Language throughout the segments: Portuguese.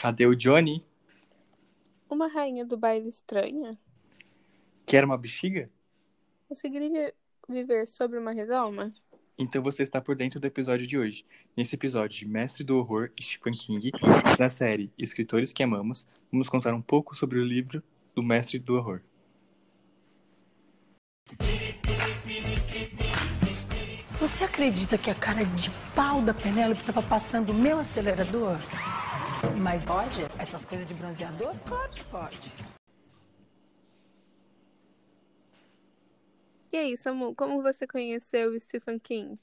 Cadê o Johnny? Uma rainha do baile estranha? Quer uma bexiga? Conseguiria viver sobre uma redoma? Então você está por dentro do episódio de hoje. Nesse episódio de Mestre do Horror, Stephen King, da série Escritores que Amamos, vamos contar um pouco sobre o livro do Mestre do Horror. Você acredita que a cara de pau da Penélope estava passando o meu acelerador? Mas pode? Essas coisas de bronzeador? Claro que pode. E aí, Samu, como você conheceu o Stephen King?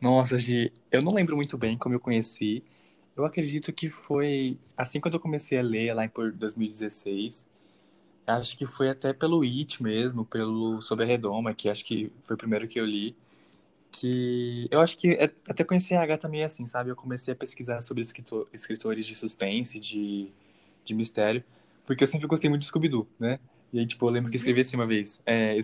Nossa, Gi, eu não lembro muito bem como eu conheci. Eu acredito que foi assim quando eu comecei a ler, lá por 2016. Acho que foi até pelo It mesmo, pelo Sobre a Redoma, que acho que foi o primeiro que eu li. Que eu acho que é, até conheci a Agatha meio assim, sabe? Eu comecei a pesquisar sobre escritor, escritores de suspense, de, de mistério, porque eu sempre gostei muito de Scooby-Doo, né? E aí, tipo, eu lembro que eu escrevi assim uma vez: é,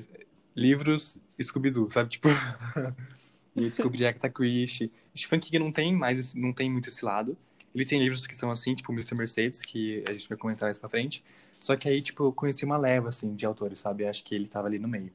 livros Scooby-Doo, sabe? Tipo. e eu descobri Agatha Christie. Stephen King não tem mais, não tem muito esse lado. Ele tem livros que são assim, tipo Mr. Mercedes, que a gente vai comentar mais pra frente. Só que aí, tipo, eu conheci uma leva, assim, de autores, sabe? Acho que ele tava ali no meio.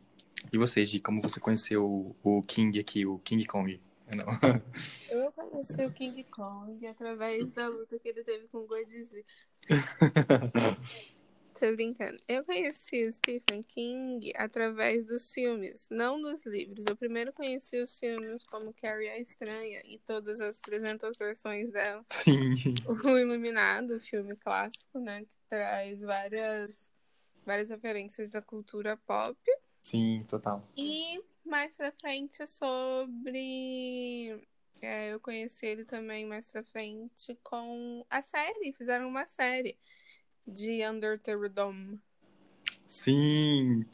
E você, Gi, como você conheceu o King aqui, o King Kong? Não. Eu conheci o King Kong através da luta que ele teve com o Godzilla. Tô brincando. Eu conheci o Stephen King através dos filmes, não dos livros. Eu primeiro conheci os filmes como Carrie a Estranha e todas as 300 versões dela. Sim. O Iluminado, o filme clássico, né? Que traz várias, várias referências da cultura pop. Sim, total. E mais pra frente sobre. É, eu conheci ele também mais pra frente com a série. Fizeram uma série de Under the Dome. Sim.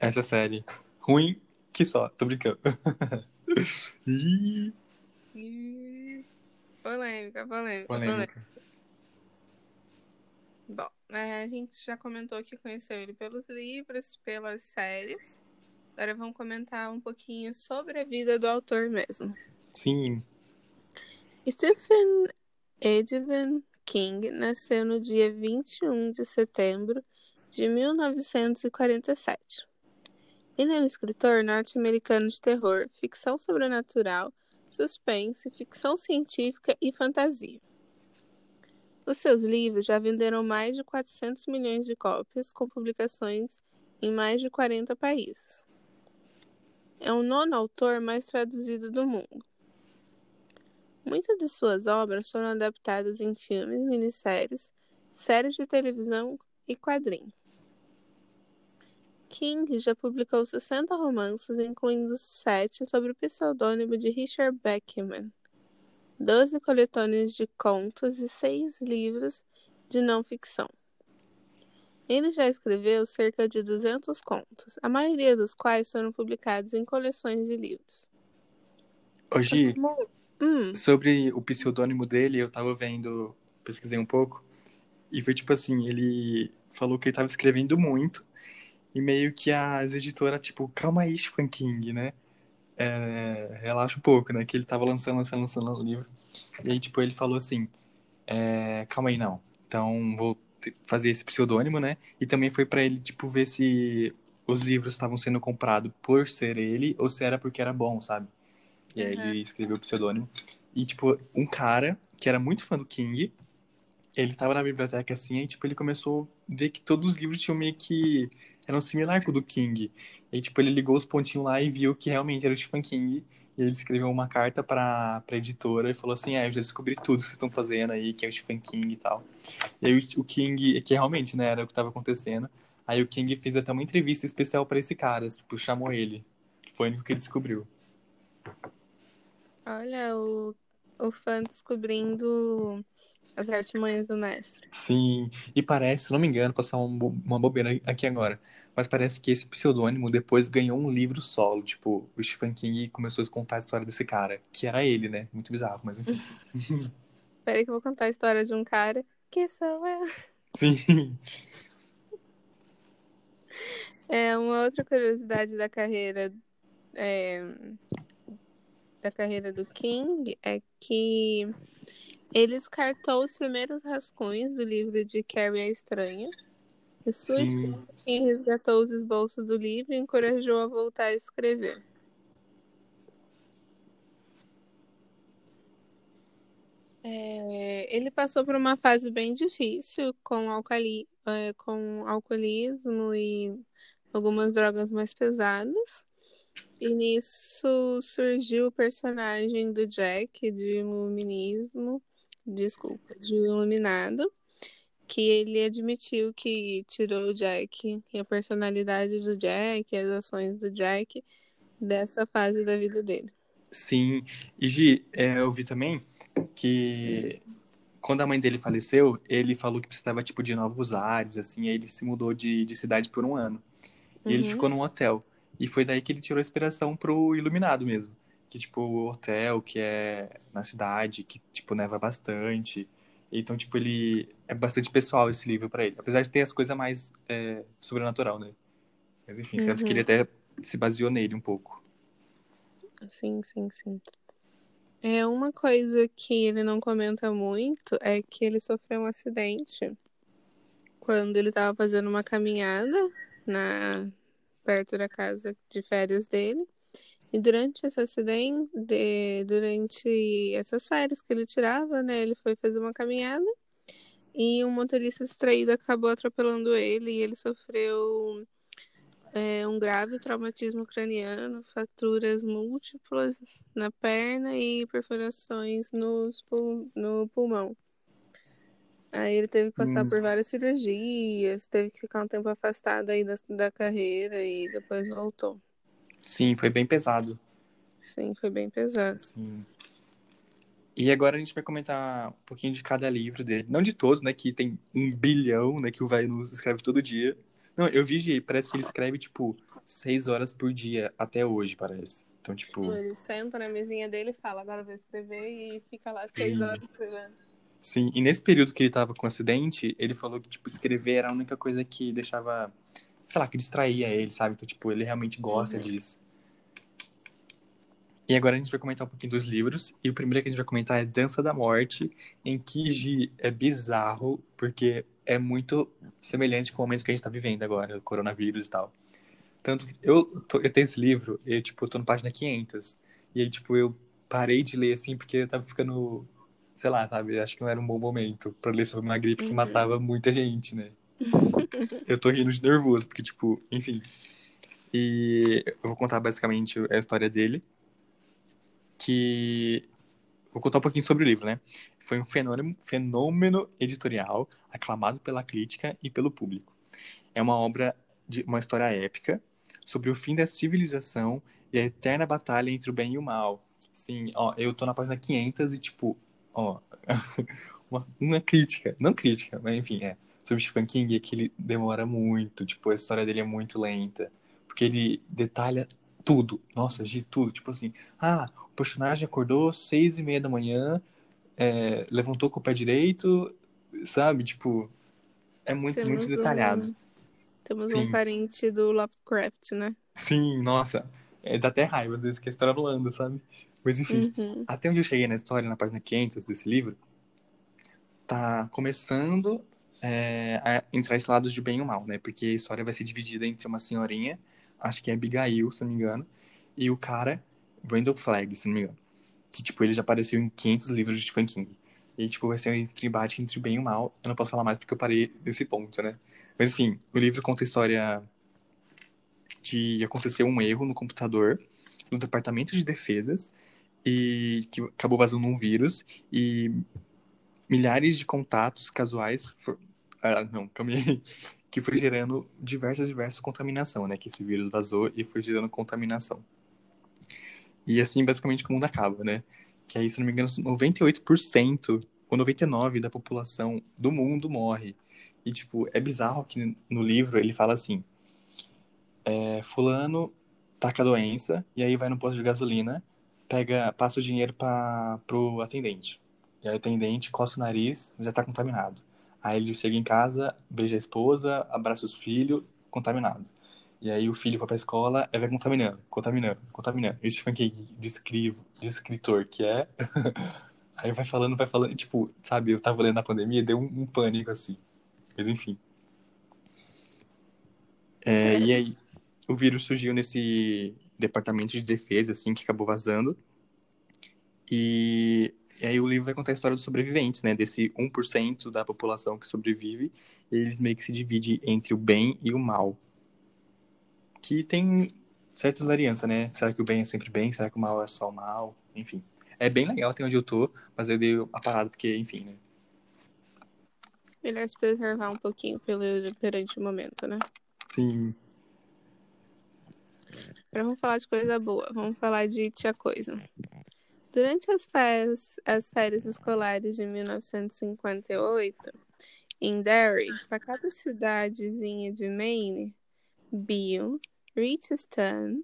Essa série. Ruim que só, tô brincando. Ih, Polêmica, polêmica, polêmica. polêmica. Bom, é, a gente já comentou que conheceu ele pelos livros, pelas séries. Agora vamos comentar um pouquinho sobre a vida do autor mesmo. Sim. Stephen Edwin King nasceu no dia 21 de setembro de 1947. Ele é um escritor norte-americano de terror, ficção sobrenatural, suspense, ficção científica e fantasia. Os seus livros já venderam mais de 400 milhões de cópias, com publicações em mais de 40 países. É o nono autor mais traduzido do mundo. Muitas de suas obras foram adaptadas em filmes, minisséries, séries de televisão e quadrinhos. King já publicou 60 romances, incluindo sete sob o pseudônimo de Richard Beckman, 12 coletâneas de contos e seis livros de não ficção. Ele já escreveu cerca de 200 contos, a maioria dos quais foram publicados em coleções de livros. Hoje, Hum, sobre o pseudônimo dele, eu tava vendo, pesquisei um pouco, e foi tipo assim, ele falou que ele tava escrevendo muito, e meio que as editoras, tipo, calma aí, Stephen King, né? É, relaxa um pouco, né? Que ele tava lançando, lançando, lançando o livro. E aí, tipo, ele falou assim, é, calma aí, não. Então, vou fazer esse pseudônimo, né? E também foi pra ele, tipo, ver se os livros estavam sendo comprados por ser ele, ou se era porque era bom, sabe? E aí Uhum. ele escreveu o pseudônimo. E, tipo, um cara que era muito fã do King, ele tava na biblioteca assim, e, tipo, ele começou a ver que todos os livros tinham meio que... eram similar com o do King. E, tipo, ele ligou os pontinhos lá e viu que realmente era o Stephen King. E ele escreveu uma carta pra, pra editora e falou assim, ah, eu já descobri tudo que vocês estão fazendo aí, que é o Stephen King e tal. E aí o, King, que realmente, né, era o que tava acontecendo. Aí o King fez até uma entrevista especial pra esse cara, tipo, chamou ele. Foi o único que descobriu. olha o, o fã descobrindo as artimanhas do mestre. Sim, e parece, se não me engano, passar um uma bobeira aqui agora, mas parece que esse pseudônimo depois ganhou um livro solo, tipo, o Stephen King começou a contar a história desse cara, que era ele, né? Muito bizarro, mas enfim. Peraí que eu vou contar a história de um cara que sou eu. Sim. É uma outra curiosidade da carreira é, da carreira do King é que Ele descartou os primeiros rascunhos do livro de Carrie a Estranha. E sua esposa, quem resgatou os esboços do livro, e encorajou a voltar a escrever. É, ele passou por uma fase bem difícil com, alcali, é, com alcoolismo e algumas drogas mais pesadas. E nisso surgiu o personagem do Jack de Iluminismo, desculpa, de Iluminado, que ele admitiu que tirou o Jack e a personalidade do Jack, as ações do Jack dessa fase da vida dele. Sim. E Gi, é, eu vi também que quando a mãe dele faleceu, ele falou que precisava tipo de novos ares, assim, aí ele se mudou de, de cidade por um ano. E ele Uhum. ficou num hotel. E foi daí que ele tirou a inspiração pro Iluminado mesmo. Que, tipo, o hotel que é na cidade, que, tipo, neva bastante. Então, tipo, ele... É bastante pessoal esse livro pra ele. Apesar de ter as coisas mais é, sobrenatural, né? Mas, enfim, tanto que Uhum. ele até se baseou nele um pouco. Sim, sim, sim. É uma coisa que ele não comenta muito é que ele sofreu um acidente quando ele estava fazendo uma caminhada na perto da casa de férias dele. E durante esse acidente, de- durante essas férias que ele tirava, né, ele foi fazer uma caminhada e um motorista distraído acabou atropelando ele e ele sofreu é, um grave traumatismo craniano, fraturas múltiplas na perna e perfurações nos pul- no pulmão. Aí ele teve que passar Hum. por várias cirurgias, teve que ficar um tempo afastado aí da, da carreira e depois voltou. Sim, foi bem pesado. Sim, foi bem pesado. Sim. E agora a gente vai comentar um pouquinho de cada livro dele. Não de todos, né? Que tem um bilhão, né? Que o Vai nos escreve todo dia. Não, eu vi, parece que ele escreve, tipo, seis horas por dia até hoje, parece. Então, tipo, Ele senta na mesinha dele e fala, agora eu vou escrever e fica lá seis Sim. horas escrevendo. sim. E nesse período que ele tava com o acidente, ele falou que, tipo, escrever era a única coisa que deixava, sei lá, que distraía ele, sabe? Então, tipo, ele realmente gosta Uhum. disso. E agora a gente vai comentar um pouquinho dos livros. E o primeiro que a gente vai comentar é Dança da Morte, em que Gi, é bizarro, porque é muito semelhante com o momento que a gente tá vivendo agora, o coronavírus e tal. Tanto que eu, tô- eu tenho esse livro, e tipo, eu tô na página 500. E aí, tipo, eu parei de ler assim, porque eu tava ficando, sei lá, sabe? Acho que não era um bom momento pra ler sobre uma gripe que Uhum. matava muita gente, né? Eu tô rindo de nervoso, porque, tipo, enfim. E eu vou contar basicamente a história dele. Que. Vou contar um pouquinho sobre o livro, né? Foi um fenômeno, fenômeno editorial aclamado pela crítica e pelo público. É uma obra de uma história épica sobre o fim da civilização e a eterna batalha entre o bem e o mal. Sim, ó, eu tô na página 500 e, tipo, ó, uma, uma crítica, não crítica, mas enfim, é, sobre Stephen King é que ele demora muito, tipo, a história dele é muito lenta, porque ele detalha tudo, nossa, de tudo, tipo assim, ah, o personagem acordou seis e meia da manhã, é, levantou com o pé direito, sabe, tipo, é muito, muito Temos detalhado. um, temos Sim. um parente do Lovecraft, né? Sim, nossa, é, dá até raiva às vezes que a história não anda, sabe? Mas enfim, Uhum. até onde eu cheguei na história, na página 500 desse livro, tá começando é, a entrar esse lado de bem e o mal, né? Porque a história vai ser dividida entre uma senhorinha, acho que é Abigail, se não me engano, e o cara, Brandon Flagg, se não me engano. Que, tipo, ele já apareceu em 500 livros de Stephen King. E, tipo, vai ser um embate entre o bem e o mal. Eu não posso falar mais porque eu parei nesse ponto, né? Mas, enfim, o livro conta a história de acontecer um erro no computador, no departamento de defesas, e que acabou vazando um vírus, e milhares de contatos casuais. Ah, não. Que foi gerando diversas, diversas contaminação, né? Que esse vírus vazou e foi gerando contaminação. E assim, basicamente, o mundo acaba, né? Que aí, se não me engano, 98% ou 99% da população do mundo morre. E, tipo, é bizarro que no livro ele fala assim: é, Fulano tá com a doença, e aí vai no posto de gasolina, pega, passa o dinheiro para pro atendente. E aí o atendente coça o nariz, já tá contaminado. Aí ele chega em casa, beija a esposa, abraça os filhos, contaminado. E aí o filho vai pra escola, aí vai contaminando, contaminando, contaminando. E o Stephen King, de, escritor que é, Aí vai falando, vai falando, tipo, sabe, eu tava lendo na pandemia, deu um, um pânico assim. Mas enfim. É, e aí, o vírus surgiu nesse departamento de defesa, assim, que acabou vazando. E, e aí o livro vai contar a história dos sobreviventes, né? Desse 1% da população que sobrevive. Eles meio que se dividem entre o bem e o mal. Que tem certas varianças, né? Será que o bem é sempre bem? Será que o mal é só o mal? Enfim. É bem legal até onde eu tô, mas eu dei a parada porque, enfim, né? Melhor se preservar um pouquinho pelo, perante o momento, né? Sim. Agora vamos falar de coisa boa. Vamos falar de Tia Coisa. Durante as férias, as férias escolares de 1958, em Derry, para cada cidadezinha de Maine, Bill, Richardson,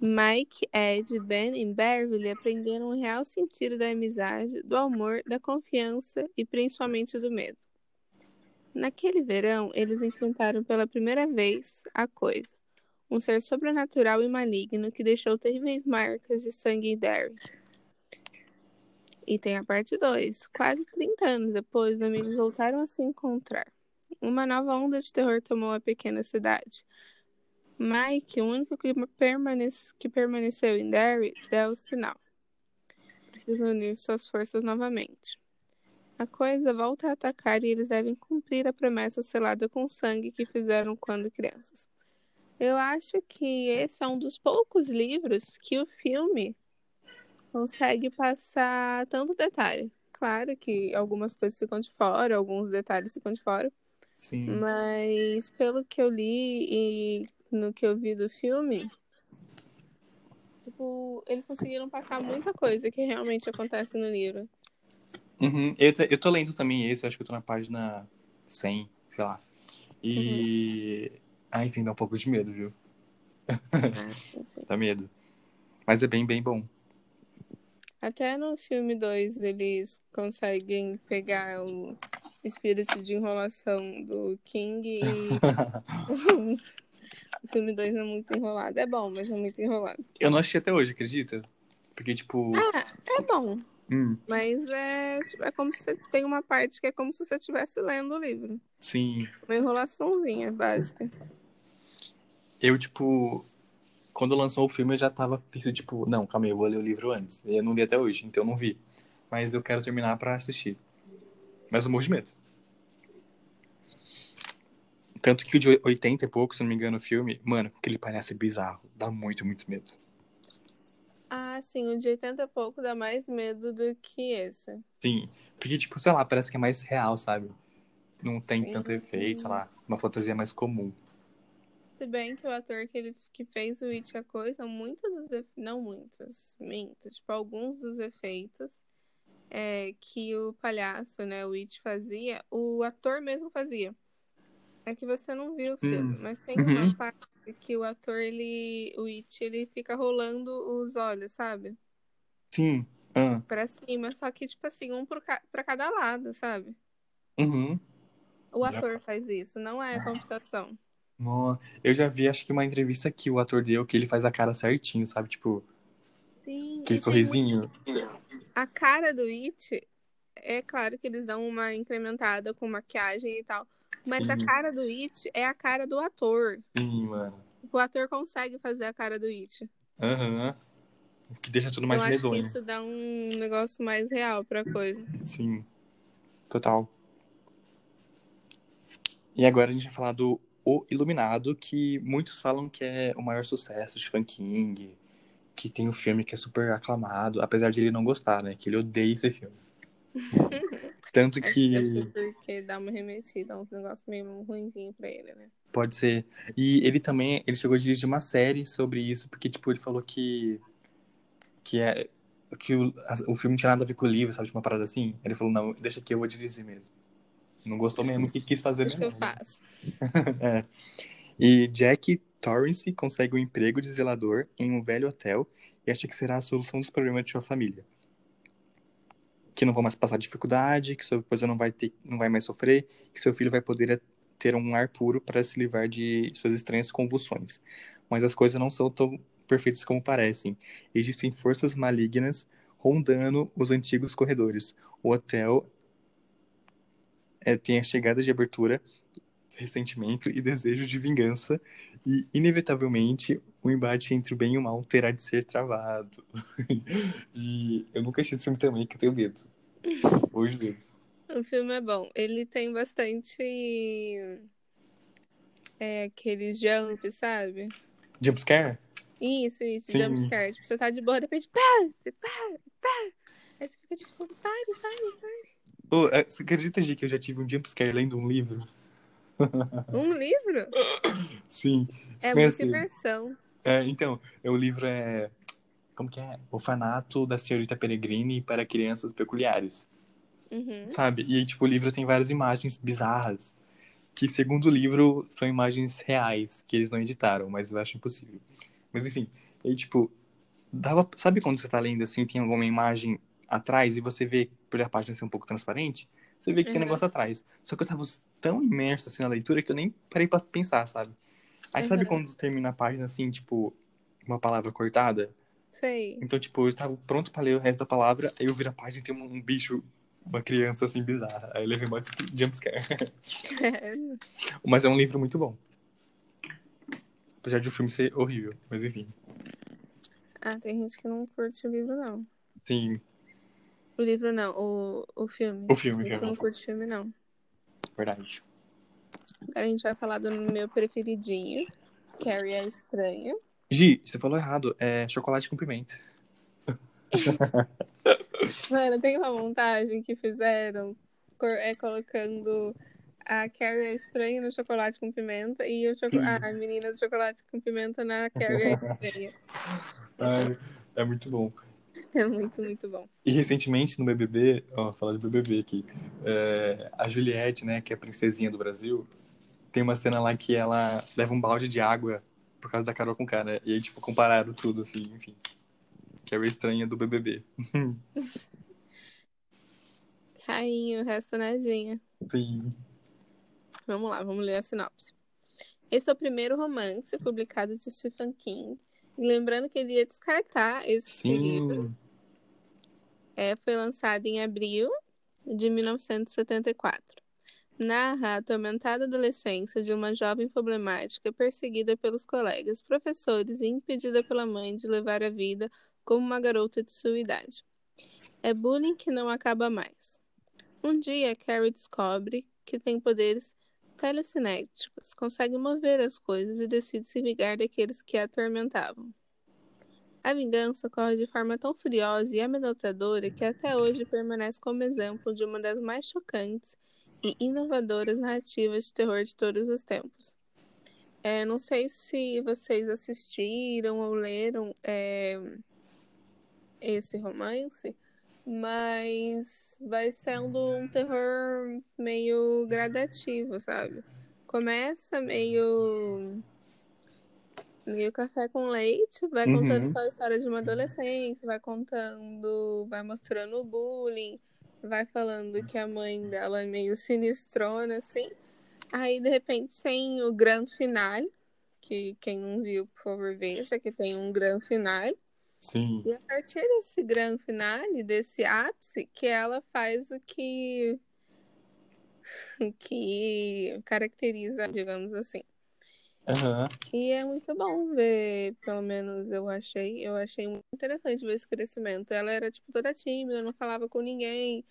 Mike, Ed, Ben e Beverly aprenderam o real sentido da amizade, do amor, da confiança e principalmente do medo. Naquele verão, eles enfrentaram pela primeira vez a coisa, um ser sobrenatural e maligno que deixou terríveis marcas de sangue em Derry. E tem a parte 2. Quase 30 anos depois, os amigos voltaram a se encontrar. Uma nova onda de terror tomou a pequena cidade. Mike, o único que, permanece, que permaneceu em Derry, deu o sinal. Precisa unir suas forças novamente. A coisa volta a atacar e eles devem cumprir a promessa selada com sangue que fizeram quando crianças. Eu acho que esse é um dos poucos livros que o filme consegue passar tanto detalhe. Claro que algumas coisas ficam de fora, alguns detalhes ficam de fora. Sim. Mas pelo que eu li e no que eu vi do filme, tipo, eles conseguiram passar muita coisa que realmente acontece no livro. Uhum. Eu, eu tô lendo também esse, acho que eu tô na página 100, sei lá. E. Uhum. Ah, enfim, dá um pouco de medo, viu? Ah, dá medo. Mas é bem, bem bom. Até no filme 2 eles conseguem pegar o espírito de enrolação do King e. o filme 2 é muito enrolado. É bom, mas é muito enrolado. Eu não assisti até hoje, acredita? Porque, tipo. Ah, é bom. Hum, Mas é, tipo, é como se você tem uma parte que é como se você estivesse lendo o livro. sim. Uma enrolaçãozinha básica. Eu, tipo. Quando lançou o filme, eu já tava tipo, não, calma aí, eu vou ler o livro antes. E eu não li até hoje, então eu não vi. Mas eu quero terminar pra assistir. Mas eu morro de medo. Tanto que o de 80 e pouco, se não me engano, o filme, mano, aquele palhaço é bizarro. Dá muito, muito medo. Ah, sim, o de 80 e pouco dá mais medo do que esse. Sim. Porque, tipo, sei lá, parece que é mais real, sabe? Não tem Sim. tanto efeito, sei lá. Uma fantasia mais comum. Se bem que o ator que, ele, que fez o It a coisa, muitos dos efeitos, não muitos, minto, tipo, alguns dos efeitos é, que o palhaço, né, o It fazia, o ator mesmo fazia. É que você não viu o filme, Hum. mas tem Uhum. uma parte que o ator, ele, o It, ele fica rolando os olhos, sabe? Sim. Ah. Pra cima, só que, tipo assim, um pro ca- pra cada lado, sabe? Uhum. O Já- ator faz isso, não é computação. Nó. Eu já vi, acho que uma entrevista que o ator deu, que ele faz a cara certinho, sabe? Tipo, Sim, aquele e tem sorrisinho. A cara do It, é claro que eles dão uma incrementada com maquiagem e tal. Mas a Sim. cara do It é a cara do ator. Sim, mano. O ator consegue fazer a cara do It. Aham. O que deixa tudo mais Eu acho que isso dá um negócio mais real pra coisa. Sim. Total. E agora a gente vai falar do O Iluminado, que muitos falam que é o maior sucesso de Stephen King, que tem um filme que é super aclamado, apesar de ele não gostar, né? Que ele odeia esse filme. Tanto Acho que deve que porque dá uma remetida, um negócio meio ruimzinho pra ele, né? pode ser. E ele também, ele chegou a dirigir uma série sobre isso, porque tipo, ele falou que que é que o, o filme não tinha nada a ver com o livro, sabe, tipo uma parada assim. Ele falou, não, deixa que eu vou dirigir mesmo. Não gostou mesmo, que quis fazer Acho que eu faço. É. E Jack Torrance consegue um emprego de zelador em um velho hotel e acha que será a solução dos problemas de sua família. Que não vão mais passar dificuldade, que sua esposa não vai ter, não vai mais sofrer, que seu filho vai poder ter um ar puro para se livrar de suas estranhas convulsões. Mas as coisas não são tão perfeitas como parecem. Existem forças malignas rondando os antigos corredores. O hotel é, tem a chegada de abertura, ressentimento e desejo de vingança, e, inevitavelmente, o embate entre o bem e o mal terá de ser travado. e eu nunca assisti esse filme também, que eu tenho medo. Hoje mesmo. O filme é bom. Ele tem bastante. É, aqueles jump, sabe? Jumpscare? Isso, isso, Sim. jumpscare. Tipo, você tá de boa, de repente, pá, pá, pá. Aí você fica tipo, pare, pare, pare. É, você acredita, Gi, que eu já tive um jumpscare lendo um livro? Um livro? Sim. É muita imersão. É, então, é, o livro é. Como que é? Orfanato da Senhorita Peregrine para Crianças Peculiares. Uhum. Sabe? E tipo, o livro tem várias imagens bizarras. Que, segundo o livro, são imagens reais, que eles não editaram, mas eu acho impossível. Mas enfim, e aí, tipo, dava. Sabe quando você tá lendo assim, tem alguma imagem atrás e você vê, por a página ser um pouco transparente? Você vê que tem um Uhum. negócio atrás. Só que eu tava tão imerso assim na leitura que eu nem parei pra pensar, sabe? Aí sabe Uhum. quando termina a página assim, tipo, uma palavra cortada? Sei. Então, tipo, eu estava pronto pra ler o resto da palavra, aí eu viro a página e tem um, um bicho, uma criança assim bizarra. Aí eu levei mais jumpscare. Mas é um livro muito bom. Apesar de o filme ser horrível, mas enfim. ah, tem gente que não curte o livro, não. Sim, O livro não, o, o filme. O filme, filme. não curte filme, não. verdade. Agora a gente vai falar do meu preferidinho, Carrie a Estranha. Gi, você falou errado. É chocolate com pimenta. Mano, tem uma montagem que fizeram é, colocando a Carrie a Estranha no chocolate com pimenta e o choco- a menina do chocolate com pimenta na Carrie a Estranha. Ai, é muito bom. É muito, muito bom. E recentemente no BBB, ó, falar de BBB aqui, é, a Juliette, né, que é a princesinha do Brasil, tem uma cena lá que ela leva um balde de água por causa da Carol com cara. E aí, tipo, compararam tudo, assim, enfim. Que é a estranha do BBB. Rainha, o resto nadinha. Sim. Vamos lá, vamos ler a sinopse. Esse é o primeiro romance publicado de Stephen King. E lembrando que ele ia descartar esse livro. É, foi lançado em abril de 1974. Narra a atormentada adolescência de uma jovem problemática perseguida pelos colegas, professores e impedida pela mãe de levar a vida como uma garota de sua idade. É bullying que não acaba mais. Um dia, Carrie descobre que tem poderes telecinéticos, consegue mover as coisas e decide se vingar daqueles que a atormentavam. A vingança ocorre de forma tão furiosa e amedrontadora que até hoje permanece como exemplo de uma das mais chocantes e inovadoras narrativas de terror de todos os tempos. É, não sei se vocês assistiram ou leram é, esse romance, mas vai sendo um terror meio gradativo, sabe? Começa meio meio café com leite, vai Uhum. contando só a história de uma adolescente, vai contando, vai mostrando o bullying, vai falando que a mãe dela é meio sinistrona, assim. Aí, de repente, tem o grande finale, que quem não viu, por favor, veja, que tem um grande finale. Sim. E a partir desse grande finale, desse ápice, que ela faz o que o que caracteriza, digamos assim. Aham. E é muito bom ver, pelo menos eu achei, eu achei muito interessante ver esse crescimento. Ela era tipo toda tímida, não falava com ninguém,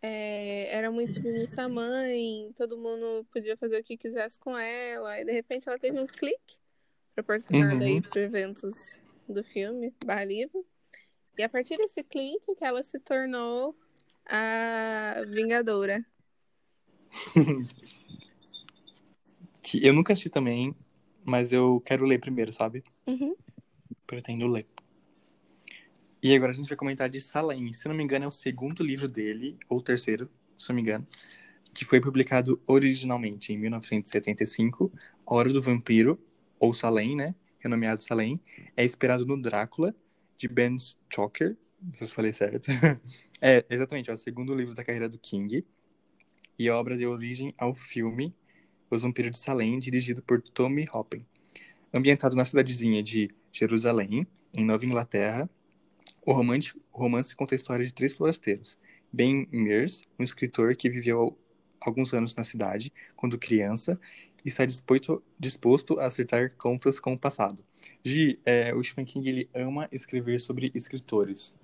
é, era muito submissa à mãe, todo mundo podia fazer o que quisesse com ela, e de repente ela teve um clique proporcionado Uhum. aí por eventos do filme, barra. E a partir desse clique que ela se tornou a Vingadora. Que eu nunca assisti também, mas eu quero ler primeiro, sabe? Uhum. Pretendo ler. E agora a gente vai comentar de Salem. Se não me engano, é o segundo livro dele, ou o terceiro, se não me engano, que foi publicado originalmente em 1975. A Hora do Vampiro, ou Salem, né? Renomeado Salem, é inspirado no Drácula, de Ben Stoker. Eu falei certo. é, exatamente, é o segundo livro da carreira do King. E a obra deu origem ao filme Os Vampiros de Salem, dirigido por Tommy Hoppen. Ambientado na cidadezinha de Jerusalém, em Nova Inglaterra, O romance, o romance conta a história de três forasteiros. Ben Mears, um escritor que viveu alguns anos na cidade quando criança e está disposto, disposto a acertar contas com o passado. Gi, é, o Stephen King ele ama escrever sobre escritores.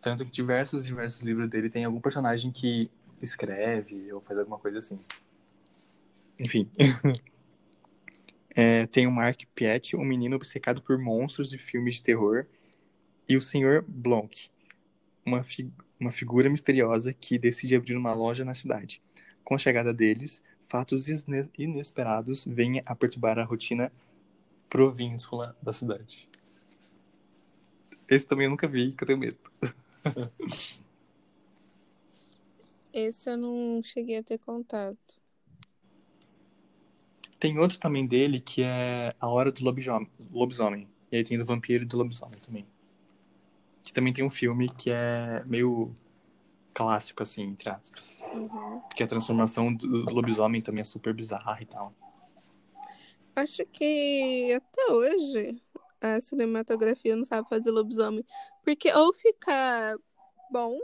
Tanto que diversos diversos livros dele tem algum personagem que escreve ou faz alguma coisa assim. Enfim. é, tem o Mark Piet, um menino obcecado por monstros e filmes de terror, e o Sr. Blanc, uma, fi uma figura misteriosa que decide abrir uma loja na cidade. Com a chegada deles, fatos inesperados vêm a perturbar a rotina provínsula da cidade. Esse também eu nunca vi, que eu tenho medo. Esse eu não cheguei a ter contato. Tem outro também dele que é A Hora do Lobisomem. E aí tem do Vampiro e do Lobisomem também. Que também tem um filme que é meio clássico, assim, entre aspas. Uhum. Que a transformação do lobisomem também é super bizarra e tal. Acho que até hoje a cinematografia não sabe fazer lobisomem. Porque ou fica bom,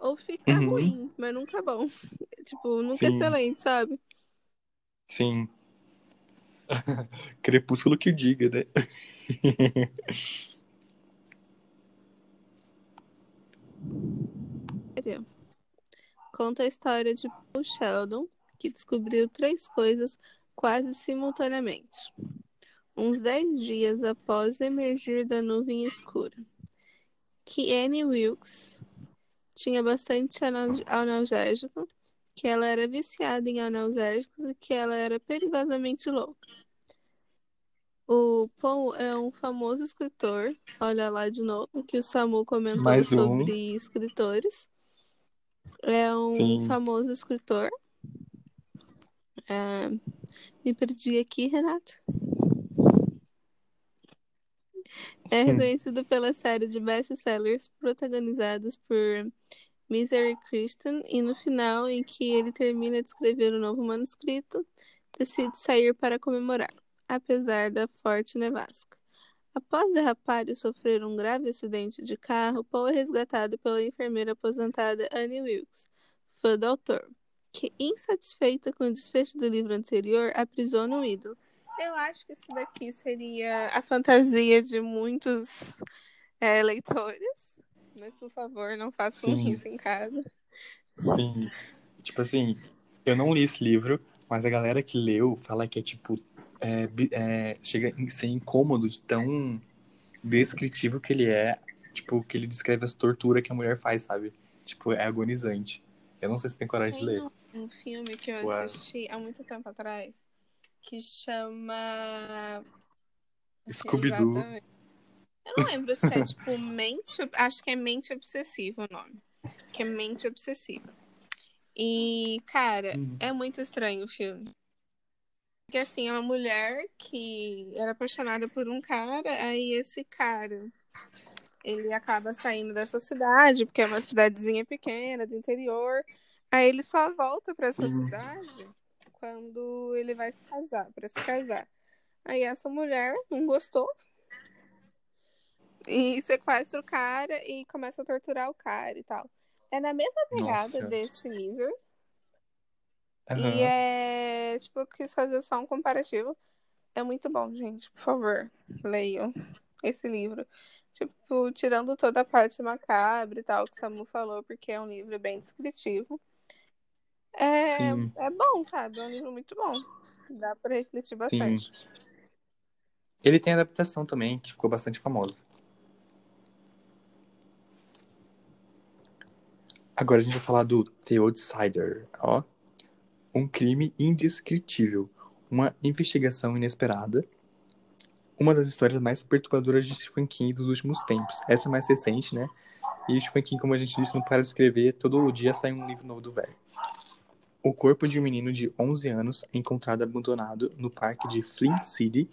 ou fica Uhum. ruim, mas nunca é bom. Tipo, nunca é Sim. excelente, sabe? Sim. Crepúsculo que o diga, né? Conta a história de Paul Sheldon, que descobriu três coisas quase simultaneamente. Uns dez dias após emergir da nuvem escura. Que Annie Wilkes tinha bastante anal- analgésico, que ela era viciada em analgésicos e que ela era perigosamente louca. O Paul é um famoso escritor, olha lá de novo, que o Samu comentou Mais um. sobre escritores. É um Sim. famoso escritor. Ah, me perdi aqui, Renato. É reconhecido pela série de best-sellers protagonizados por Misery Christian e no final, em que ele termina de escrever o novo manuscrito, decide sair para comemorar, apesar da forte nevasca. Após derrapar e sofrer um grave acidente de carro, Paul é resgatado pela enfermeira aposentada Annie Wilkes, fã do autor, que, insatisfeita com o desfecho do livro anterior, aprisiona o ídolo. Eu acho que isso daqui seria a fantasia de muitos é, leitores, mas por favor, não façam Sim. isso em casa. Sim. Tipo assim, eu não li esse livro, mas a galera que leu fala que é tipo. é, é, chega a ser incômodo de tão descritivo que ele é. Tipo, que ele descreve as torturas que a mulher faz, sabe? Tipo, é agonizante. Eu não sei se tem coragem de ler. Tem um, filme que eu Uau. assisti há muito tempo atrás que chama. Scooby-Doo. Eu não lembro se é tipo mente. Acho que é mente obsessiva o nome. Que é mente obsessiva. E, cara, Hum. é muito estranho o filme. Porque assim, é uma mulher que era apaixonada por um cara, aí esse cara ele acaba saindo dessa cidade, porque é uma cidadezinha pequena, do interior. Aí ele só volta pra essa Sim. cidade quando ele vai se casar, pra se casar. Aí essa mulher não gostou e sequestra o cara e começa a torturar o cara e tal. É na mesma pegada Nossa. desse Miser. Aham. E é, tipo, eu quis fazer só um comparativo. É muito bom, gente. Por favor, leiam esse livro. Tipo, tirando toda a parte macabra e tal que o Samu falou, porque é um livro bem descritivo. É, Sim. é bom, sabe? É um livro muito bom. Dá pra refletir bastante. Ele tem adaptação também, que ficou bastante famosa. Agora a gente vai falar do The Outsider, ó. Um crime indescritível, uma investigação inesperada, uma das histórias mais perturbadoras de Stephen King dos últimos tempos. Essa é mais recente, né? E Stephen King, como a gente disse, não para de escrever, todo dia sai um livro novo do velho. O corpo de um menino de 11 anos é encontrado abandonado no parque de Flint City,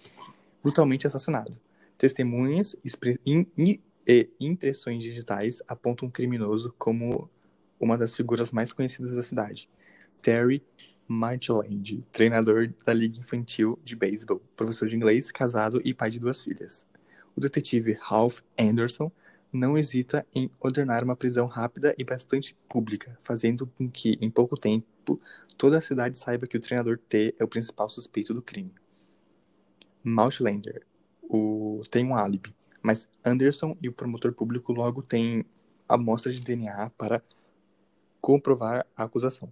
brutalmente assassinado. Testemunhas e impressões digitais apontam o criminoso como uma das figuras mais conhecidas da cidade. Terry Marchland, treinador da Liga Infantil de Beisebol, professor de inglês, casado e pai de duas filhas. O detetive Ralph Anderson não hesita em ordenar uma prisão rápida e bastante pública, fazendo com que, em pouco tempo, toda a cidade saiba que o treinador T é o principal suspeito do crime. Maltlander o... tem um álibi, mas Anderson e o promotor público logo têm amostra de DNA para comprovar a acusação.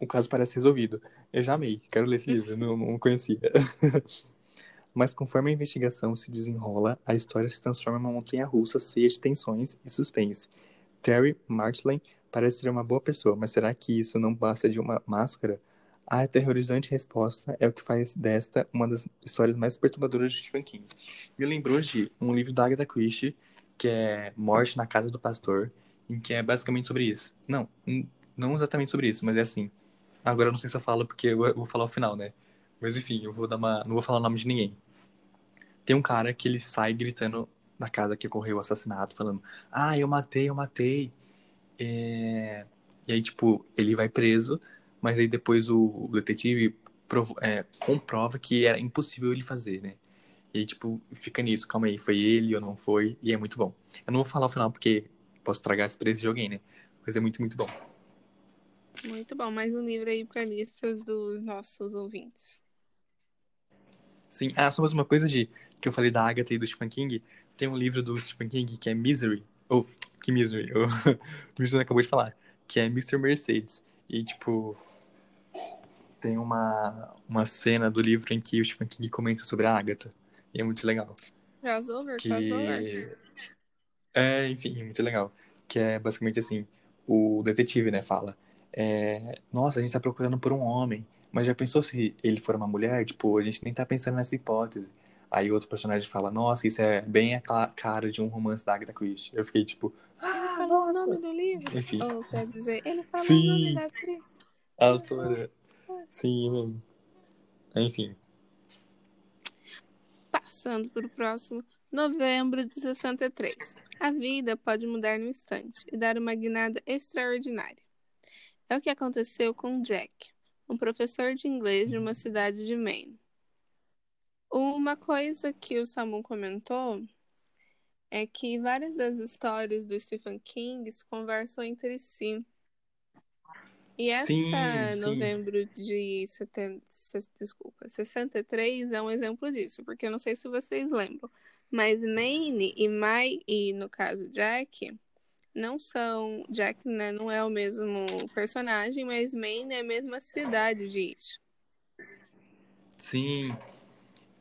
O caso parece resolvido. Eu já amei, quero ler esse livro, não, não conhecia. Mas conforme a investigação se desenrola, a história se transforma em uma montanha russa cheia de tensões e suspense. Terry Martling parece ser uma boa pessoa, mas será que isso não basta de uma máscara? A aterrorizante resposta é o que faz desta uma das histórias mais perturbadoras de Stephen King. Me lembrou de um livro da Agatha Christie, que é Morte na Casa do Pastor, em que é basicamente sobre isso. Não, não exatamente sobre isso, mas é assim. Agora eu não sei se eu falo porque eu vou falar o final, né? Mas enfim, eu vou dar uma. Não vou falar o nome de ninguém. Tem um cara que ele sai gritando na casa que ocorreu o assassinato, falando: Ah, eu matei, eu matei. É... E aí, tipo, ele vai preso, mas aí depois o, detetive provo... é, comprova que era impossível ele fazer, né? E aí, tipo, fica nisso, calma aí, foi ele ou não foi, e é muito bom. Eu não vou falar o final porque posso tragar a experiência de alguém, né? Mas é muito, muito bom. Muito bom, mais um livro aí para listas dos nossos ouvintes. Sim, ah, só mais uma coisa de que eu falei da Agatha e do Stephen King. Tem um livro do Stephen King que é Misery. Ou, oh, que Misery? O Misery acabou de falar. Que é Mr. Mercedes. E, tipo, tem uma, uma cena do livro em que o Stephen King comenta sobre a Agatha. E é muito legal. Crossover, que... crossover. É, enfim, muito legal. Que é basicamente assim, o detetive, né, fala. É, Nossa, a gente tá procurando por um homem. Mas já pensou se ele for uma mulher? Tipo, a gente nem tá pensando nessa hipótese. Aí outro personagem fala, nossa, isso é bem a cara de um romance da Agatha Christie. Eu fiquei tipo, ah, nossa. o nome do livro. Enfim. Ou quer dizer, ele falou Sim. o nome da atriz. A autora. Sim, enfim. Passando para o próximo. Novembro de 63. A vida pode mudar no instante e dar uma guinada extraordinária. É o que aconteceu com Jack, um professor de inglês de uma cidade de Maine. Uma coisa que o Samu comentou é que várias das histórias do Stephen King se conversam entre si. E essa sim, sim. novembro de 70, desculpa, 63 é um exemplo disso, porque eu não sei se vocês lembram, mas Maine e Mai, e no caso Jack, não são. Jack né, não é o mesmo personagem, mas Maine é a mesma cidade de It. Sim.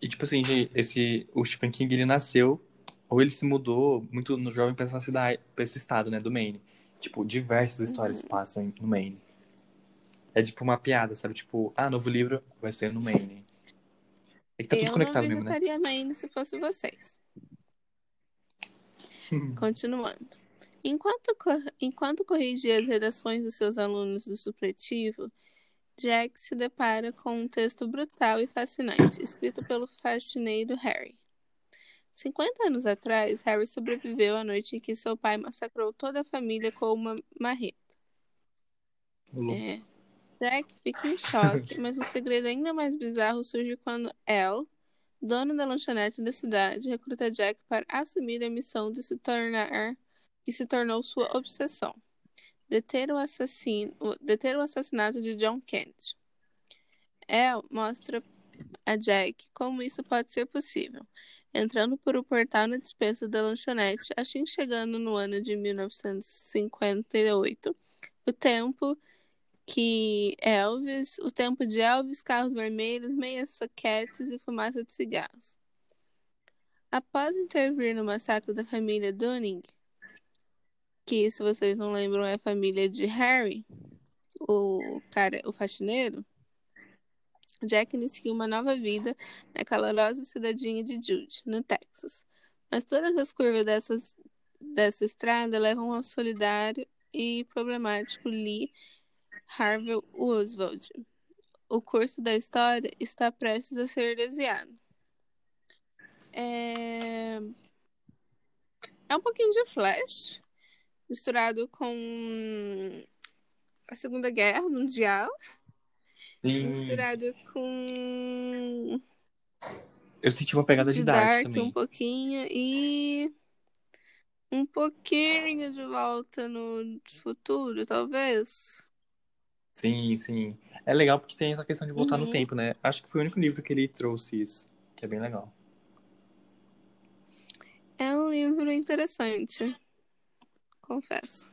E tipo assim, esse, o Stephen King ele nasceu, ou ele se mudou muito no jovem pra essa cidade, pra esse estado, né, do Maine. Tipo, diversas histórias uhum. passam no Maine. É tipo uma piada, sabe? Tipo, ah, novo livro vai ser no Maine. É que tá eu tudo conectado mesmo, né? Eu visitaria Maine se fosse vocês. Continuando. Enquanto, enquanto corrigia as redações dos seus alunos do supletivo, Jack se depara com um texto brutal e fascinante, escrito pelo faxineiro Harry. 50 anos atrás, Harry sobreviveu à noite em que seu pai massacrou toda a família com uma marreta. É. Jack fica em choque, mas um segredo ainda mais bizarro surge quando Elle, dona da lanchonete da cidade, recruta Jack para assumir a missão de se tornar que se tornou sua obsessão. Deter o, assassino, deter o assassinato de John Kent. Elle mostra a Jack como isso pode ser possível, entrando por um portal na dispensa da lanchonete, assim chegando no ano de 1958, o tempo que Elvis, o tempo de Elvis, carros vermelhos, meias soquetes e fumaça de cigarros. Após intervir no massacre da família Dunning, que se vocês não lembram é a família de Harry, o cara, o faxineiro, Jack inicia uma nova vida na calorosa cidadinha de Jude, no Texas. Mas todas as curvas dessas, dessa estrada levam ao solidário e problemático Lee Harvey Oswald. O curso da história está prestes a ser desenhado. É... é um pouquinho de Flash, misturado com a Segunda Guerra Mundial, Sim. misturado com. Eu senti uma pegada de, de Dark, Dark também. um pouquinho e um pouquinho de volta no futuro, talvez. Sim, sim. É legal porque tem essa questão de voltar no Uhum. tempo, né? Acho que foi o único livro que ele trouxe isso, que é bem legal. É um livro interessante, confesso.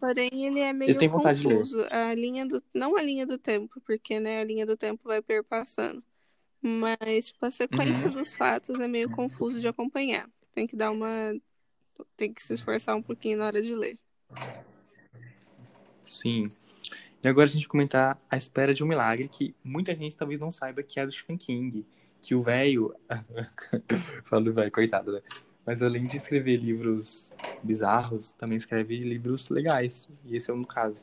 Porém, ele é meio tenho vontade de ler. confuso. A linha do... Não a linha do tempo, porque né, a linha do tempo vai perpassando. Mas tipo, a sequência Uhum. dos fatos é meio confuso de acompanhar. Tem que dar uma. Tem que se esforçar um pouquinho na hora de ler. Sim. E agora a gente comentar A Espera de um Milagre, que muita gente talvez não saiba que é do Stephen King. Que o velho. Falo velho, coitado, né? Mas além de escrever livros bizarros, também escreve livros legais. E esse é um caso.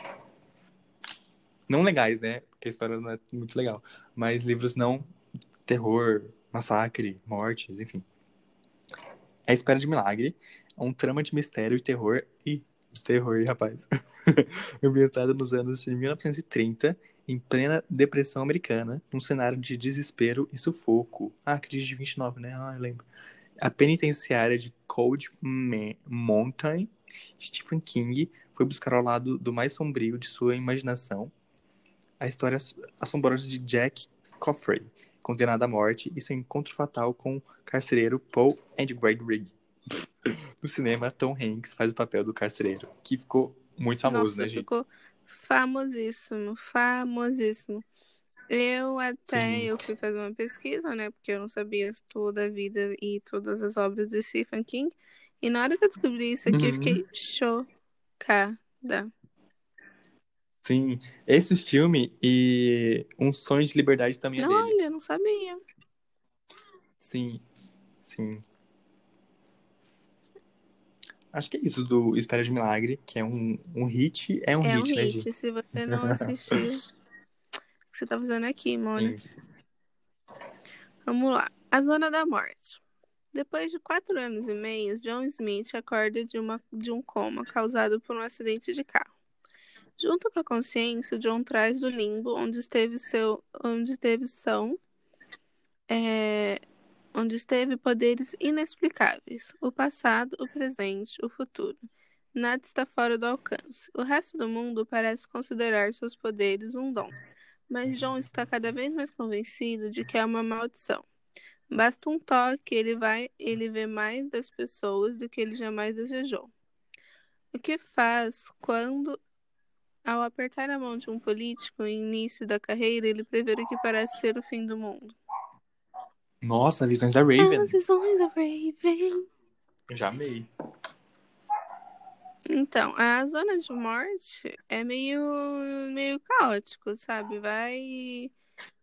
Não legais, né? Porque a história não é muito legal. Mas livros não terror, massacre, mortes, enfim. A Espera de Milagre é um trama de mistério e terror. Ih, terror, rapaz? ambientada nos anos de 1930, em plena depressão americana, num cenário de desespero e sufoco. Ah, crise de 29, né? Ah, eu lembro. A penitenciária de Cold Mountain, Stephen King foi buscar ao lado do mais sombrio de sua imaginação a história ass- assombrosa de Jack Coffrey, condenado à morte, e seu encontro fatal com o carcereiro Paul and Greg Rigg. No cinema, Tom Hanks faz o papel do carcereiro, que ficou muito famoso, Nossa, né, gente? ficou famosíssimo, famosíssimo. Eu até Sim. eu fui fazer uma pesquisa, né? Porque eu não sabia toda a vida e todas as obras de Stephen King. E na hora que eu descobri isso aqui, eu Uhum. fiquei chocada. Sim, esse filme e Um Sonho de Liberdade também é dele. Olha, eu não sabia. Sim, sim. Acho que é isso do Espera de Milagre, que é um, um hit. É um É um hit, né, hit. gente? Se você não assistiu, o que você tá fazendo aqui, Mona? Sim. Vamos lá. A Zona da Morte. Depois de quatro anos e meio, John Smith acorda de, uma, de um coma causado por um acidente de carro. Junto com a consciência, John traz do limbo onde esteve seu, onde esteve são, é, onde esteve poderes inexplicáveis, o passado, o presente, o futuro. Nada está fora do alcance. O resto do mundo parece considerar seus poderes um dom, mas John está cada vez mais convencido de que é uma maldição. Basta um toque, ele vai, ele vê mais das pessoas do que ele jamais desejou. O que faz quando, ao apertar a mão de um político no início da carreira, ele prevê o que parece ser o fim do mundo? Nossa, Visões da Raven. As visões da Raven. Eu já amei. Então, a zona de morte é meio, meio caótico, sabe? Vai.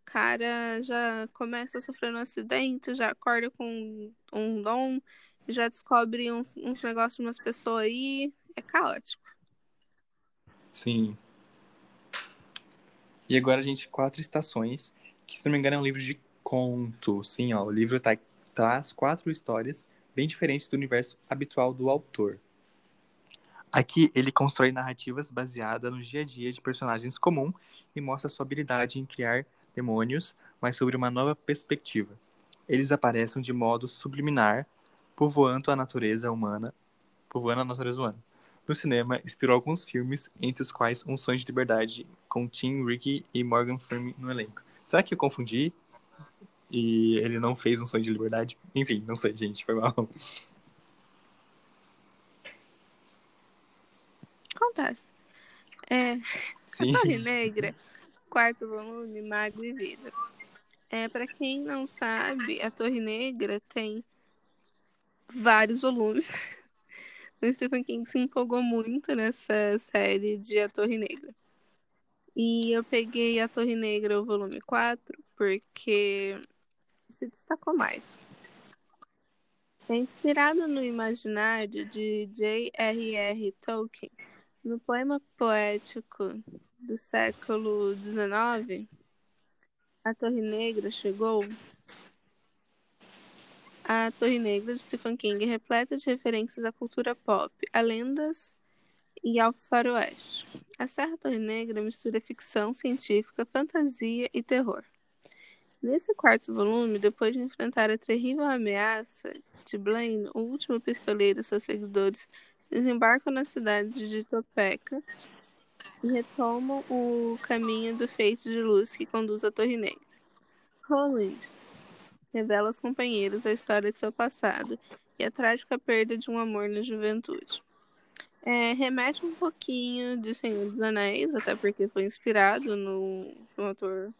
Cara já começa a sofrer um acidente, já acorda com um dom, já descobre uns, uns negócios de umas pessoas aí. É caótico. Sim. E agora, gente, Quatro Estações, que se não me engano é um livro de conto. Sim, ó, o livro tá, traz quatro histórias bem diferentes do universo habitual do autor. Aqui ele constrói narrativas baseadas no dia a dia de personagens comuns e mostra sua habilidade em criar demônios, mas sobre uma nova perspectiva. Eles aparecem de modo subliminar, povoando a natureza humana, povoando a natureza humana. No cinema, inspirou alguns filmes, entre os quais Um Sonho de Liberdade, com Tim Ricky e Morgan Freeman no elenco. Será que eu confundi? E ele não fez Um Sonho de Liberdade? Enfim, não sei, gente, foi mal. Acontece. É, Sim. A Torre Negra, quarto volume, Mago e Vida. É, para quem não sabe, a Torre Negra tem vários volumes. O Stephen King se empolgou muito nessa série de A Torre Negra. E eu peguei a Torre Negra, o volume 4, porque se destacou mais. É inspirado no imaginário de J.R.R. Tolkien, no poema poético do século XIX, A Torre Negra chegou. A Torre Negra de Stephen King é repleta de referências à cultura pop, a lendas e ao faroeste. A Serra Torre Negra mistura ficção científica, fantasia e terror. Nesse quarto volume, depois de enfrentar a terrível ameaça de Blaine, o último pistoleiro e seus seguidores desembarcam na cidade de Topeka e retomam o caminho do feito de luz que conduz à Torre Negra. Roland revela aos companheiros a história de seu passado e a trágica perda de um amor na juventude. É, remete um pouquinho de Senhor dos Anéis, até porque foi inspirado no, no autor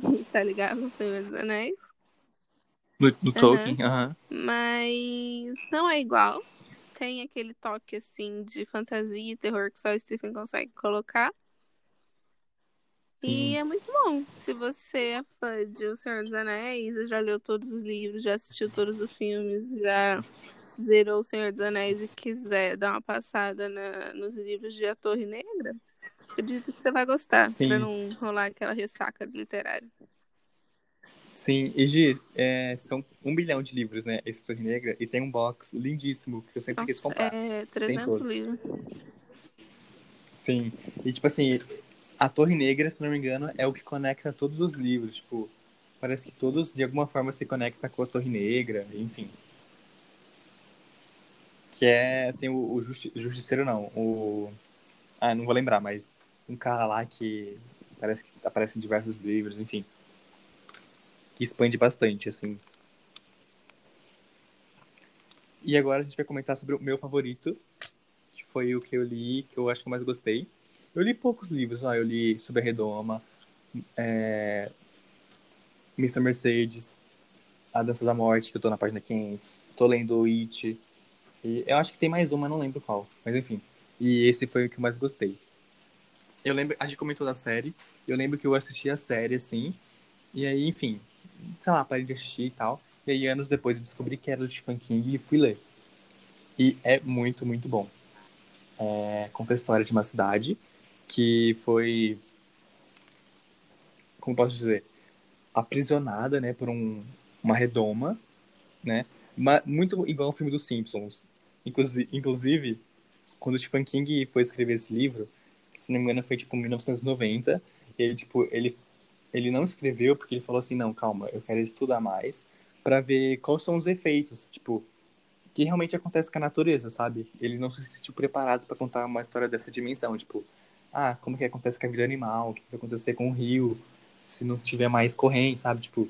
que está ligado ao Senhor dos Anéis. No, no Tolkien, aham. Mas não é igual. Tem aquele toque assim de fantasia e terror que só o Stephen consegue colocar. E Sim. é muito bom. Se você é fã de O Senhor dos Anéis, já leu todos os livros, já assistiu todos os filmes, já zerou O Senhor dos Anéis e quiser dar uma passada na- nos livros de A Torre Negra, acredito que você vai gostar, Sim. pra não rolar aquela ressaca literária. Sim, e Gi, é, são um milhão de livros, né? Esse Torre Negra, e tem um box lindíssimo que eu sempre quis Nossa, comprar. é 300 todos. livros. Sim, e tipo assim, a Torre Negra, se não me engano, é o que conecta todos os livros. Tipo, parece que todos de alguma forma se conectam com a Torre Negra, enfim. Que é. Tem o, o justi- Justiceiro, não. O. Ah, não vou lembrar, mas um cara lá que parece que aparece em diversos livros, enfim. Que expande bastante, assim. E agora a gente vai comentar sobre o meu favorito, que foi o que eu li, que eu acho que eu mais gostei. Eu li poucos livros, ó. Eu li Sobre a Redoma, é... Mr. Mercedes, A Dança da Morte, que eu tô na página 500. Tô lendo It. E eu acho que tem mais uma, não lembro qual. Mas enfim. E esse foi o que eu mais gostei. Eu lembro, a gente comentou da série. Eu lembro que eu assisti a série, assim. E aí, enfim, sei lá, parei de assistir e tal. E aí, anos depois, eu descobri que era do Stephen King e fui ler. E é muito, muito bom. É, conta a história de uma cidade que foi, como posso dizer, aprisionada, né, por um, uma redoma, né, muito igual ao filme dos Simpsons. Inclusive, inclusive, quando o Stephen King foi escrever esse livro, se não me engano foi tipo em 1990, e ele, tipo, ele, ele não escreveu porque ele falou assim, não, calma, eu quero estudar mais para ver quais são os efeitos, tipo, que realmente acontece com a natureza, sabe? Ele não se sentiu preparado para contar uma história dessa dimensão, tipo, ah, como que acontece com a vida animal, o que vai acontecer com o rio, se não tiver mais corrente, sabe? Tipo,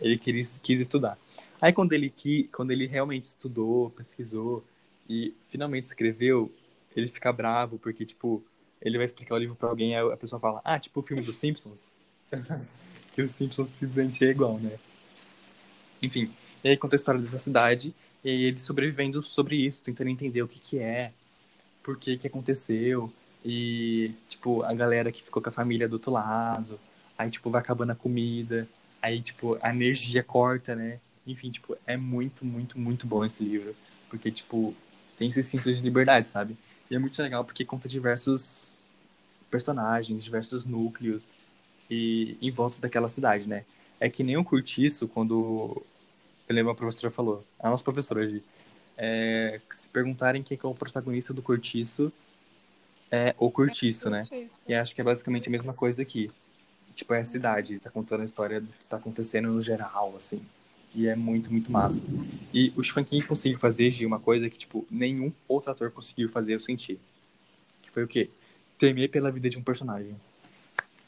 ele quis, quis estudar. Aí quando ele, quando ele realmente estudou, pesquisou e finalmente escreveu, ele fica bravo porque, tipo, ele vai explicar o livro pra alguém a pessoa fala, ah, tipo o filme dos Simpsons. que os Simpsons simplesmente é igual, né? Enfim, e aí conta a história dessa cidade e eles sobrevivendo sobre isso, tentando entender o que que é, por que que aconteceu e, tipo, a galera que ficou com a família do outro lado, aí, tipo, vai acabando a comida, aí, tipo, a energia corta, né? Enfim, tipo, é muito, muito, muito bom esse livro, porque, tipo, tem esse instinto de liberdade, sabe? E é muito legal porque conta diversos personagens, diversos núcleos e em volta daquela cidade, né? É que nem o Curtiço, quando eu lembro a professora falou, a nossa professora hoje, é, se perguntarem quem que é o protagonista do Curtiço, é o Curtiço, né? E acho que é basicamente a mesma coisa aqui. Tipo, é a cidade, tá contando a história do que tá acontecendo no geral, assim. E é muito, muito massa. E o Stephen King conseguiu fazer, Gi, uma coisa que, tipo, nenhum outro ator conseguiu fazer eu sentir. Que foi o quê? Temer pela vida de um personagem.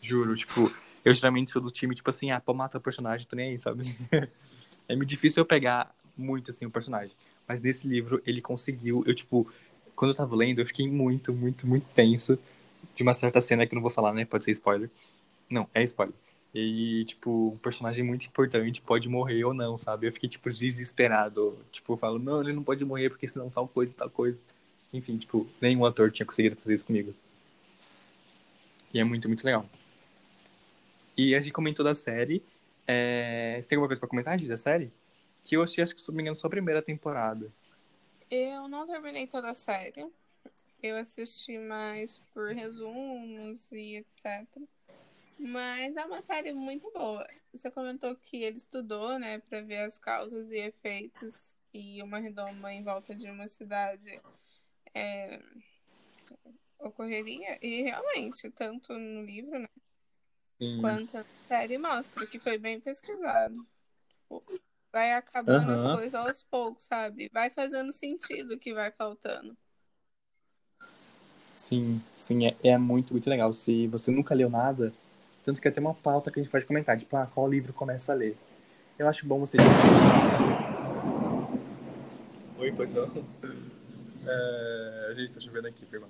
Juro, tipo, eu geralmente sou do time, tipo assim, ah, pô, mata o personagem, tô nem aí, sabe? é muito difícil eu pegar muito, assim, o personagem. Mas nesse livro, ele conseguiu, eu, tipo, quando eu tava lendo, eu fiquei muito, muito, muito tenso de uma certa cena que eu não vou falar, né? Pode ser spoiler. Não, é spoiler. E, tipo, um personagem muito importante pode morrer ou não, sabe? Eu fiquei, tipo, desesperado. Tipo, eu falo, não, ele não pode morrer porque senão tal coisa, tal coisa. Enfim, tipo, nenhum ator tinha conseguido fazer isso comigo. E é muito, muito legal. E a gente comentou da série. É... Você tem alguma coisa pra comentar, Gi, da série? Que eu assisti, acho que, se não me engano, só a primeira temporada. Eu não terminei toda a série. Eu assisti mais por resumos e etc. Mas é uma série muito boa. Você comentou que ele estudou, né, para ver as causas e efeitos e uma redoma em volta de uma cidade é, ocorreria. E realmente, tanto no livro, né, Sim. quanto a série mostra, que foi bem pesquisado. Tipo, vai acabando as Aham. coisas aos poucos, sabe? Vai fazendo sentido o que vai faltando. Sim, sim, é, é muito, muito legal. Se você nunca leu nada, tanto que até uma pauta que a gente pode comentar, tipo, ah, qual livro começa a ler? Eu acho bom você. Oi, pois não. É, gente tá chovendo aqui, mal.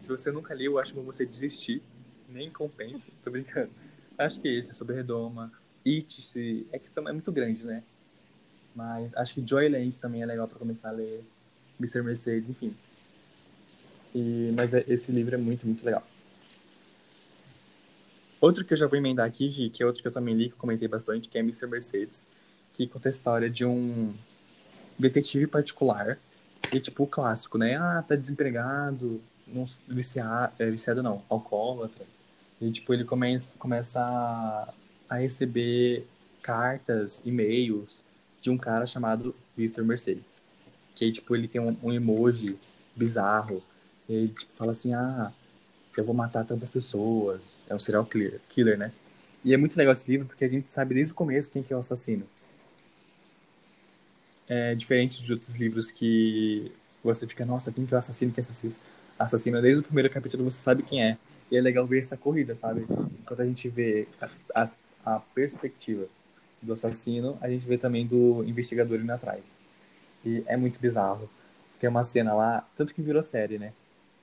Se você nunca leu, eu acho bom você desistir. Nem compensa, tô brincando. Acho que esse, sobre Redoma, It, se... é questão é muito grande, né? Mas acho que Joyland também é legal pra começar a ler. Mr. Mercedes, enfim. E, mas é- esse livro é muito, muito legal. Outro que eu já vou emendar aqui, Gi, que é outro que eu também li, que eu comentei bastante, que é Mr. Mercedes, que conta a história de um detetive particular, e tipo o clássico, né? Ah, tá desempregado, não, viciado, é, viciado não, alcoólatra. E tipo, ele começa, começa a, a receber cartas, e-mails de um cara chamado Mr. Mercedes. Que tipo, ele tem um, um emoji bizarro. Ele tipo, fala assim, ah, eu vou matar tantas pessoas. É um serial killer, né? E é muito legal esse livro porque a gente sabe desde o começo quem que é o assassino. É diferente de outros livros que você fica, nossa, quem que é o assassino, quem é assassino? Desde o primeiro capítulo você sabe quem é. E é legal ver essa corrida, sabe? Enquanto a gente vê a, a, a perspectiva do assassino, a gente vê também do investigador indo atrás. E é muito bizarro. Tem uma cena lá, tanto que virou série, né?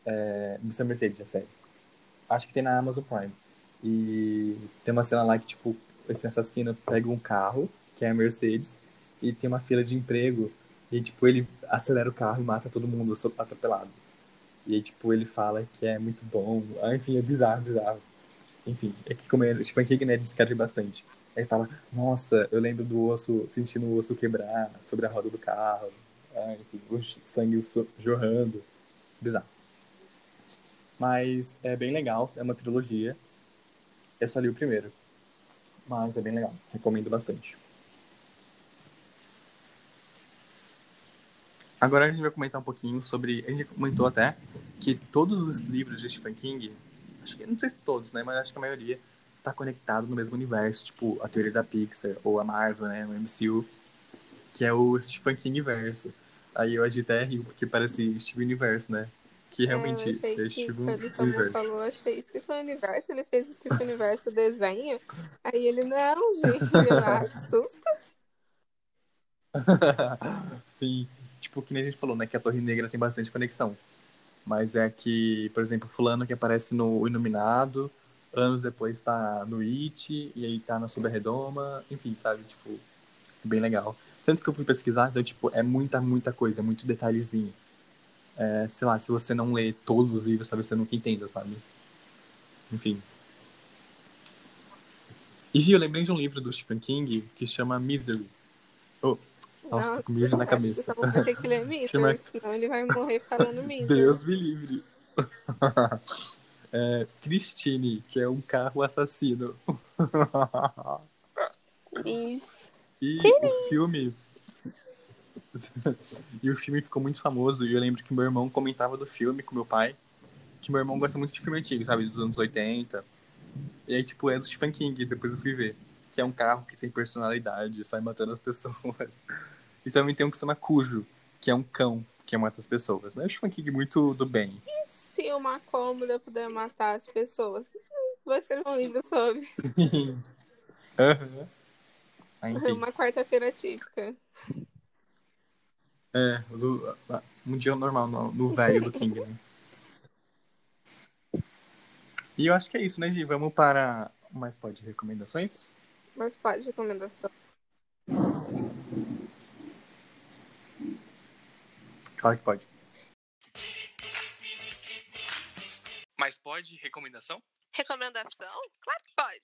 É, Mr. Mercedes, a série. Acho que tem na Amazon Prime. E tem uma cena lá que, tipo, esse assassino pega um carro, que é a Mercedes, e tem uma fila de emprego, e, tipo, ele acelera o carro e mata todo mundo atropelado. E tipo, ele fala que é muito bom. Ah, enfim, é bizarro, bizarro. Enfim, é que como ele, tipo, é que né, ele escreve bastante. Aí fala, nossa, eu lembro do osso, sentindo o osso quebrar sobre a roda do carro. Ah, enfim, o sangue jorrando. Bizarro. Mas é bem legal, é uma trilogia. Eu só li o primeiro. Mas é bem legal, recomendo bastante. Agora a gente vai comentar um pouquinho sobre. A gente comentou até que todos os livros de Stephen King, acho que não sei se todos, né? Mas acho que a maioria tá conectado no mesmo universo, tipo a teoria da Pixar ou a Marvel, né? O MCU, que é o Stephen King verso. Aí eu até rio, porque parece Steven Universo, né? Que realmente É, eu achei é Steven Universo. falou, achei Stephen Universo, ele fez Stephen Universo desenho. Aí ele, não, gente, eu, ah, que susto. Sim, tipo, que nem a gente falou, né? Que a Torre Negra tem bastante conexão. Mas é que, por exemplo, fulano que aparece no Iluminado, anos depois tá no It, e aí tá na Sob Redoma, enfim, sabe? Tipo, bem legal. Tanto que eu fui pesquisar, então, tipo, é muita, muita coisa, é muito detalhezinho. É, sei lá, se você não lê todos os livros, talvez você nunca entenda, sabe? Enfim. E, Gi, eu lembrei de um livro do Stephen King que chama Misery. Oh, nossa, Não, tô com mijo na que cabeça. Samu vai ter que ler Chama- Mister, senão ele vai morrer falando Mister. Deus me livre. É, Christine, que é um carro assassino. Isso. E o filme. e o filme ficou muito famoso. E eu lembro que meu irmão comentava do filme com meu pai. Que meu irmão gosta muito de filme antigo, sabe? Dos anos 80. E aí, tipo, é do Stephen King, depois eu fui ver. Que é um carro que tem personalidade, sai matando as pessoas. E também tem um que se chama Cujo, que é um cão que mata as pessoas. Mas é o Stephen King muito do bem. E se uma cômoda puder matar as pessoas? Vou escrever um livro sobre. Aham. Ah, enfim. Uma quarta-feira típica. É, do- um dia normal, no, no velho do King, né? E eu acho que é isso, né, Gi? Vamos para mais pode recomendações? Mas pode recomendação. Claro que pode. Mas pode recomendação? Recomendação? Claro que pode.